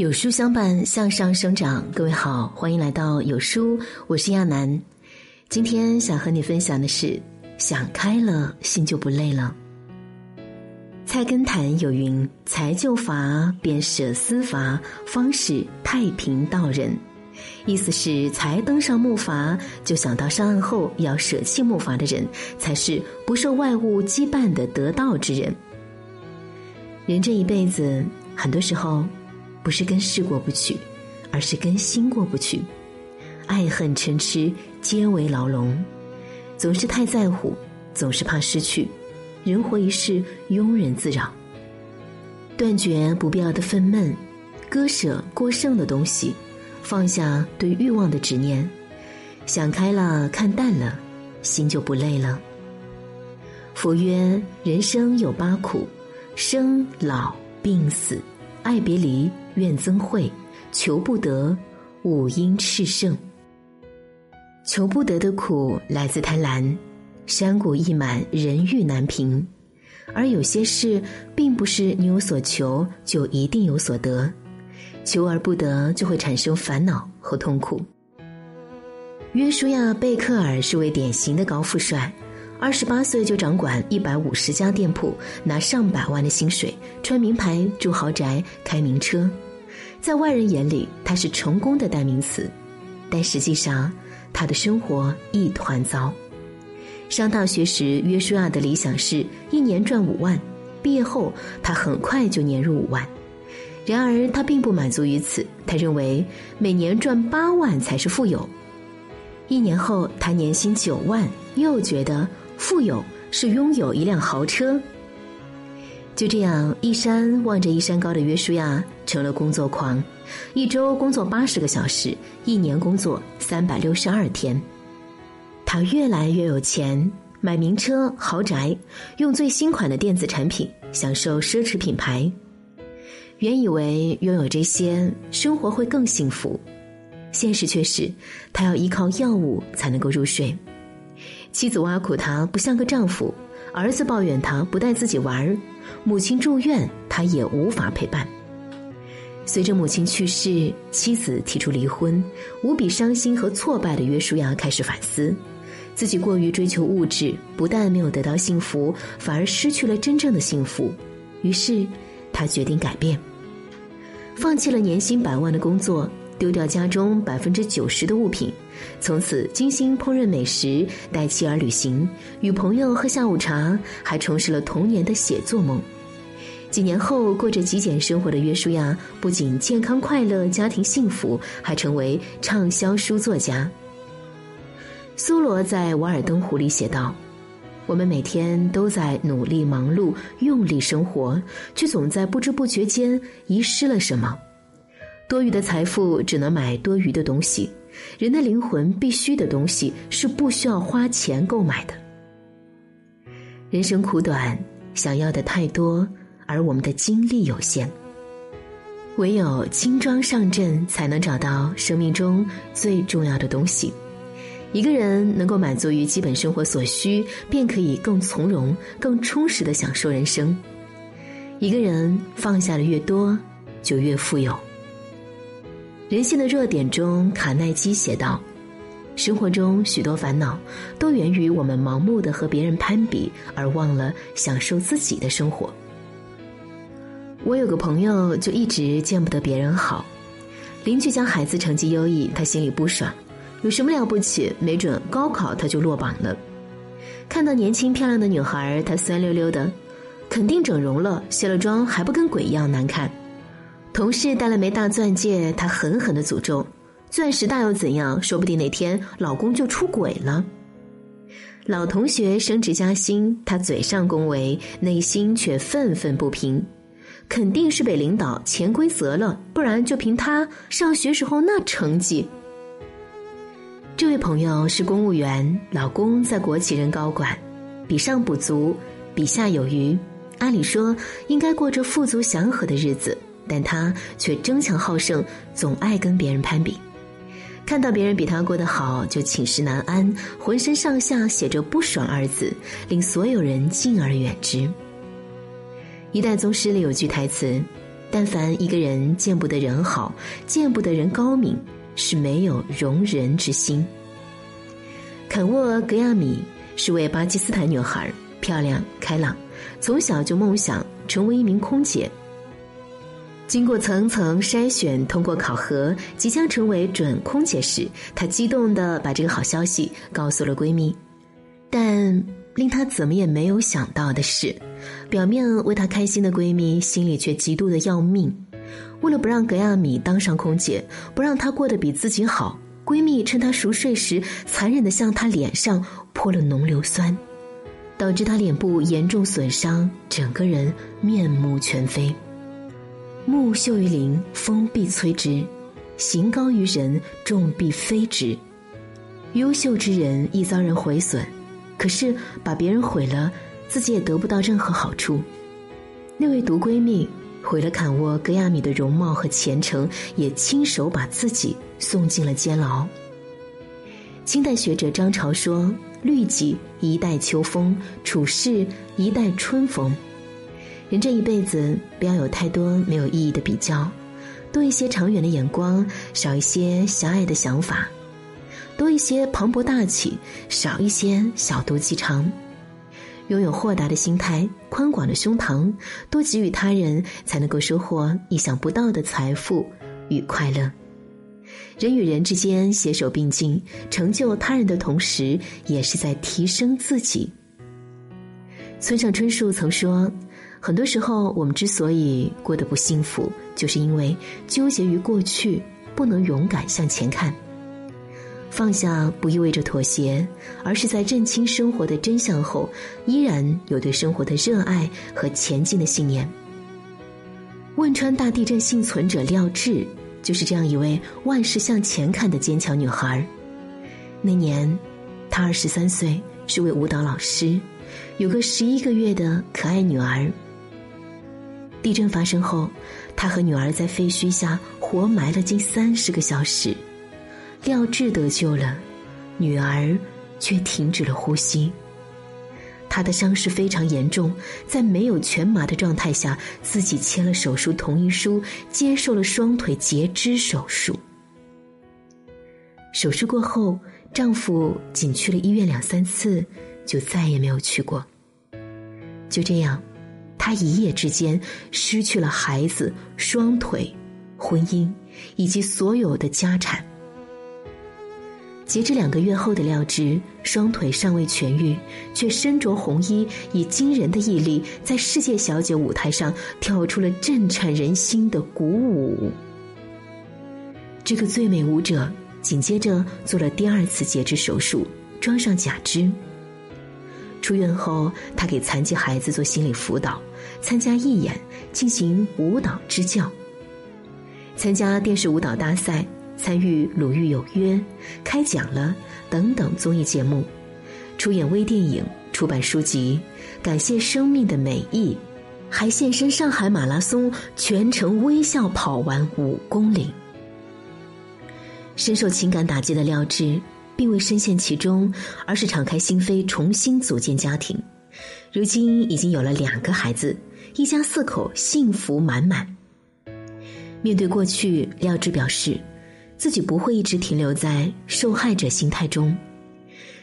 有书相伴，向上生长。各位好，欢迎来到有书，我是亚楠。今天想和你分享的是：想开了，心就不累了。菜根谭有云：“财就乏，便舍私乏，方是太平道人。”意思是，才登上木筏，就想到上岸后要舍弃木筏的人，才是不受外物羁绊的得道之人。人这一辈子，很多时候。不是跟事过不去，而是跟心过不去。爱恨嗔痴皆为牢笼，总是太在乎，总是怕失去。人活一世，庸人自扰。断绝不必要的愤懑，割舍过剩的东西，放下对欲望的执念，想开了，看淡了，心就不累了。佛曰：人生有八苦：生、老、病、死。爱别离，怨憎会，求不得，五阴炽盛。求不得的苦来自贪婪，山谷溢满，人欲难平。而有些事，并不是你有所求就一定有所得，求而不得，就会产生烦恼和痛苦。约书亚·贝克尔是位典型的高富帅。二十八岁就掌管一百五十家店铺，拿上百万的薪水，穿名牌，住豪宅，开名车，在外人眼里他是成功的代名词，但实际上他的生活一团糟。上大学时，约书亚的理想是一年赚五万，毕业后他很快就年入五万，然而他并不满足于此，他认为每年赚八万才是富有。一年后，他年薪九万，又觉得。富有是拥有一辆豪车。就这样，一山望着一山高的约书亚成了工作狂，一周工作八十个小时，一年工作三百六十二天。他越来越有钱，买名车豪宅，用最新款的电子产品，享受奢侈品牌。原以为拥有这些，生活会更幸福，现实却是，他要依靠药物才能够入睡。妻子挖苦他不像个丈夫，儿子抱怨他不带自己玩儿，母亲住院他也无法陪伴。随着母亲去世，妻子提出离婚，无比伤心和挫败的约书亚开始反思，自己过于追求物质，不但没有得到幸福，反而失去了真正的幸福。于是，他决定改变，放弃了年薪百万的工作。丢掉家中百分之九十的物品，从此精心烹饪美食，带妻儿旅行，与朋友喝下午茶，还重拾了童年的写作梦。几年后，过着极简生活的约书亚，不仅健康快乐、家庭幸福，还成为畅销书作家。苏罗在《瓦尔登湖》里写道：“我们每天都在努力忙碌、用力生活，却总在不知不觉间遗失了什么。”多余的财富只能买多余的东西，人的灵魂必须的东西是不需要花钱购买的。人生苦短，想要的太多，而我们的精力有限。唯有轻装上阵，才能找到生命中最重要的东西。一个人能够满足于基本生活所需，便可以更从容、更充实的享受人生。一个人放下的越多，就越富有。人性的弱点中，卡耐基写道：“生活中许多烦恼，都源于我们盲目的和别人攀比，而忘了享受自己的生活。”我有个朋友，就一直见不得别人好。邻居家孩子成绩优异，他心里不爽。有什么了不起？没准高考他就落榜了。看到年轻漂亮的女孩，他酸溜溜的，肯定整容了，卸了妆还不跟鬼一样难看。同事戴了枚大钻戒，他狠狠的诅咒：“钻石大又怎样？说不定哪天老公就出轨了。”老同学升职加薪，他嘴上恭维，内心却愤愤不平。肯定是被领导潜规则了，不然就凭他上学时候那成绩。这位朋友是公务员，老公在国企任高管，比上不足，比下有余，按理说应该过着富足祥和的日子。但他却争强好胜，总爱跟别人攀比。看到别人比他过得好，就寝食难安，浑身上下写着“不爽”二字，令所有人敬而远之。一代宗师里有句台词：“但凡一个人见不得人好，见不得人高明，是没有容人之心。坎沃·格亚米是位巴基斯坦女孩，漂亮开朗，从小就梦想成为一名空姐。经过层层筛选，通过考核，即将成为准空姐时，她激动地把这个好消息告诉了闺蜜。但令她怎么也没有想到的是，表面为她开心的闺蜜心里却嫉妒的要命。为了不让格亚米当上空姐，不让她过得比自己好。闺蜜趁她熟睡时，残忍地向她脸上泼了浓硫酸，导致她脸部严重损伤，整个人面目全非。木秀于林，风必摧之；行高于人，众必非之。优秀之人易遭人毁损，可是把别人毁了，自己也得不到任何好处。那位毒闺蜜。毁了坎沃·格亚米的容貌和前程，也亲手把自己送进了监牢。清代学者张潮说：“律己一代秋风，处事一代春风。”人这一辈子，不要有太多没有意义的比较，多一些长远的眼光，少一些狭隘的想法；多一些磅礴大气，少一些小肚鸡肠。拥有豁达的心态、宽广的胸膛，多给予他人，才能够收获意想不到的财富与快乐。人与人之间携手并进，成就他人的同时，也是在提升自己。村上春树曾说：“很多时候，我们之所以过得不幸福，就是因为纠结于过去，不能勇敢向前看。”放下不意味着妥协，而是在认清生活的真相后，依然有对生活的热爱和前进的信念。汶川大地震幸存者廖智就是这样一位万事向前看的坚强女孩。那年，她二十三岁，是位舞蹈老师，有个十一个月的可爱女儿。地震发生后，她和女儿在废墟下活埋了近三十个小时。廖智得救了，女儿却停止了呼吸。她的伤势非常严重，在没有全麻的状态下，自己签了手术同意书，接受了双腿截肢手术。手术过后，丈夫仅去了医院两三次，就再也没有去过。就这样，她一夜之间失去了孩子、双腿、婚姻以及所有的家产。截至两个月后的廖智，双腿尚未痊愈，却身着红衣，以惊人的毅力，在世界小姐舞台上跳出了震颤人心的鼓舞。这个最美舞者紧接着做了第二次截肢手术，装上假肢。出院后，他给残疾孩子做心理辅导，参加义演，进行舞蹈支教，参加电视舞蹈大赛。参与《鲁豫有约》、开讲了等等综艺节目，出演微电影、出版书籍，感谢生命的美意，还现身上海马拉松，全程微笑跑完五公里。深受情感打击的廖智，并未深陷其中，而是敞开心扉，重新组建家庭。如今已经有了两个孩子，一家四口幸福满满。面对过去，廖智表示。自己不会一直停留在受害者心态中。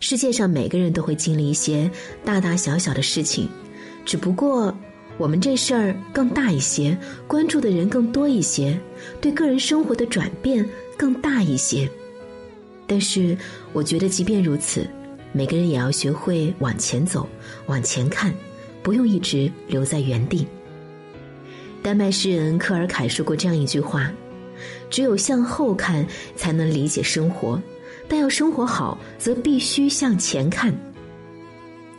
世界上每个人都会经历一些大大小小的事情，只不过我们这事儿更大一些，关注的人更多一些，对个人生活的转变更大一些。但是，我觉得即便如此，每个人也要学会往前走，往前看，不用一直留在原地。丹麦诗人克尔凯说过这样一句话。只有向后看，才能理解生活。但要生活好，则必须向前看。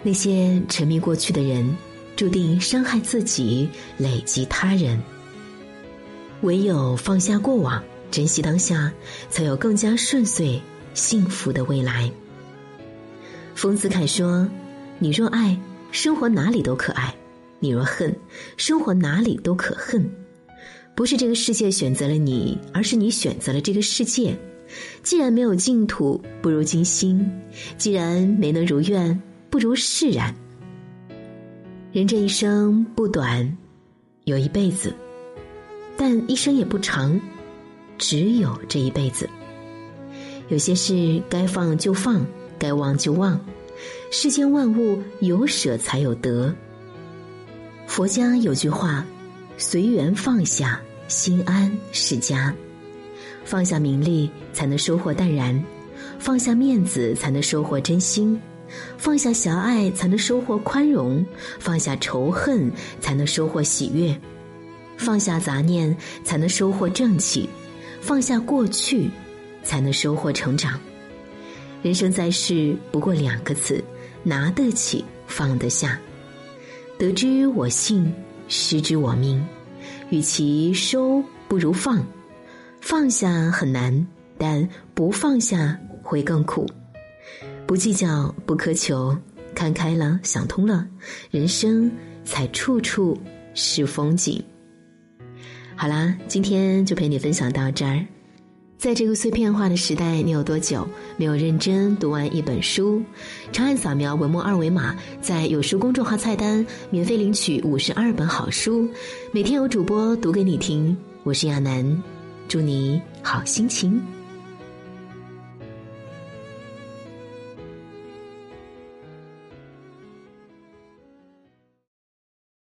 那些沉迷过去的人，注定伤害自己，累及他人。唯有放下过往，珍惜当下，才有更加顺遂、幸福的未来。丰子恺说：“你若爱，生活哪里都可爱；你若恨，生活哪里都可恨。”不是这个世界选择了你，而是你选择了这个世界。既然没有净土，不如金星；既然没能如愿，不如释然。人这一生不短，有一辈子，但一生也不长，只有这一辈子。有些事该放就放，该忘就忘。世间万物有舍才有得。佛家有句话：“随缘放下，心安是家。”放下名利，才能收获淡然；放下面子，才能收获真心；放下狭隘，才能收获宽容；放下仇恨，才能收获喜悦；放下杂念，才能收获正气；放下过去，才能收获成长。人生在世，不过两个字。拿得起，放得下，得之我幸，失之我命。与其收，不如放。放下很难，但不放下会更苦。不计较，不苛求，看开了，想通了，人生才处处是风景。好啦，今天就陪你分享到这儿。在这个碎片化的时代，你有多久没有认真读完一本书？长按扫描文末二维码，在有书公众号菜单免费领取五十二本好书，每天有主播读给你听。我是亚楠，祝你好心情。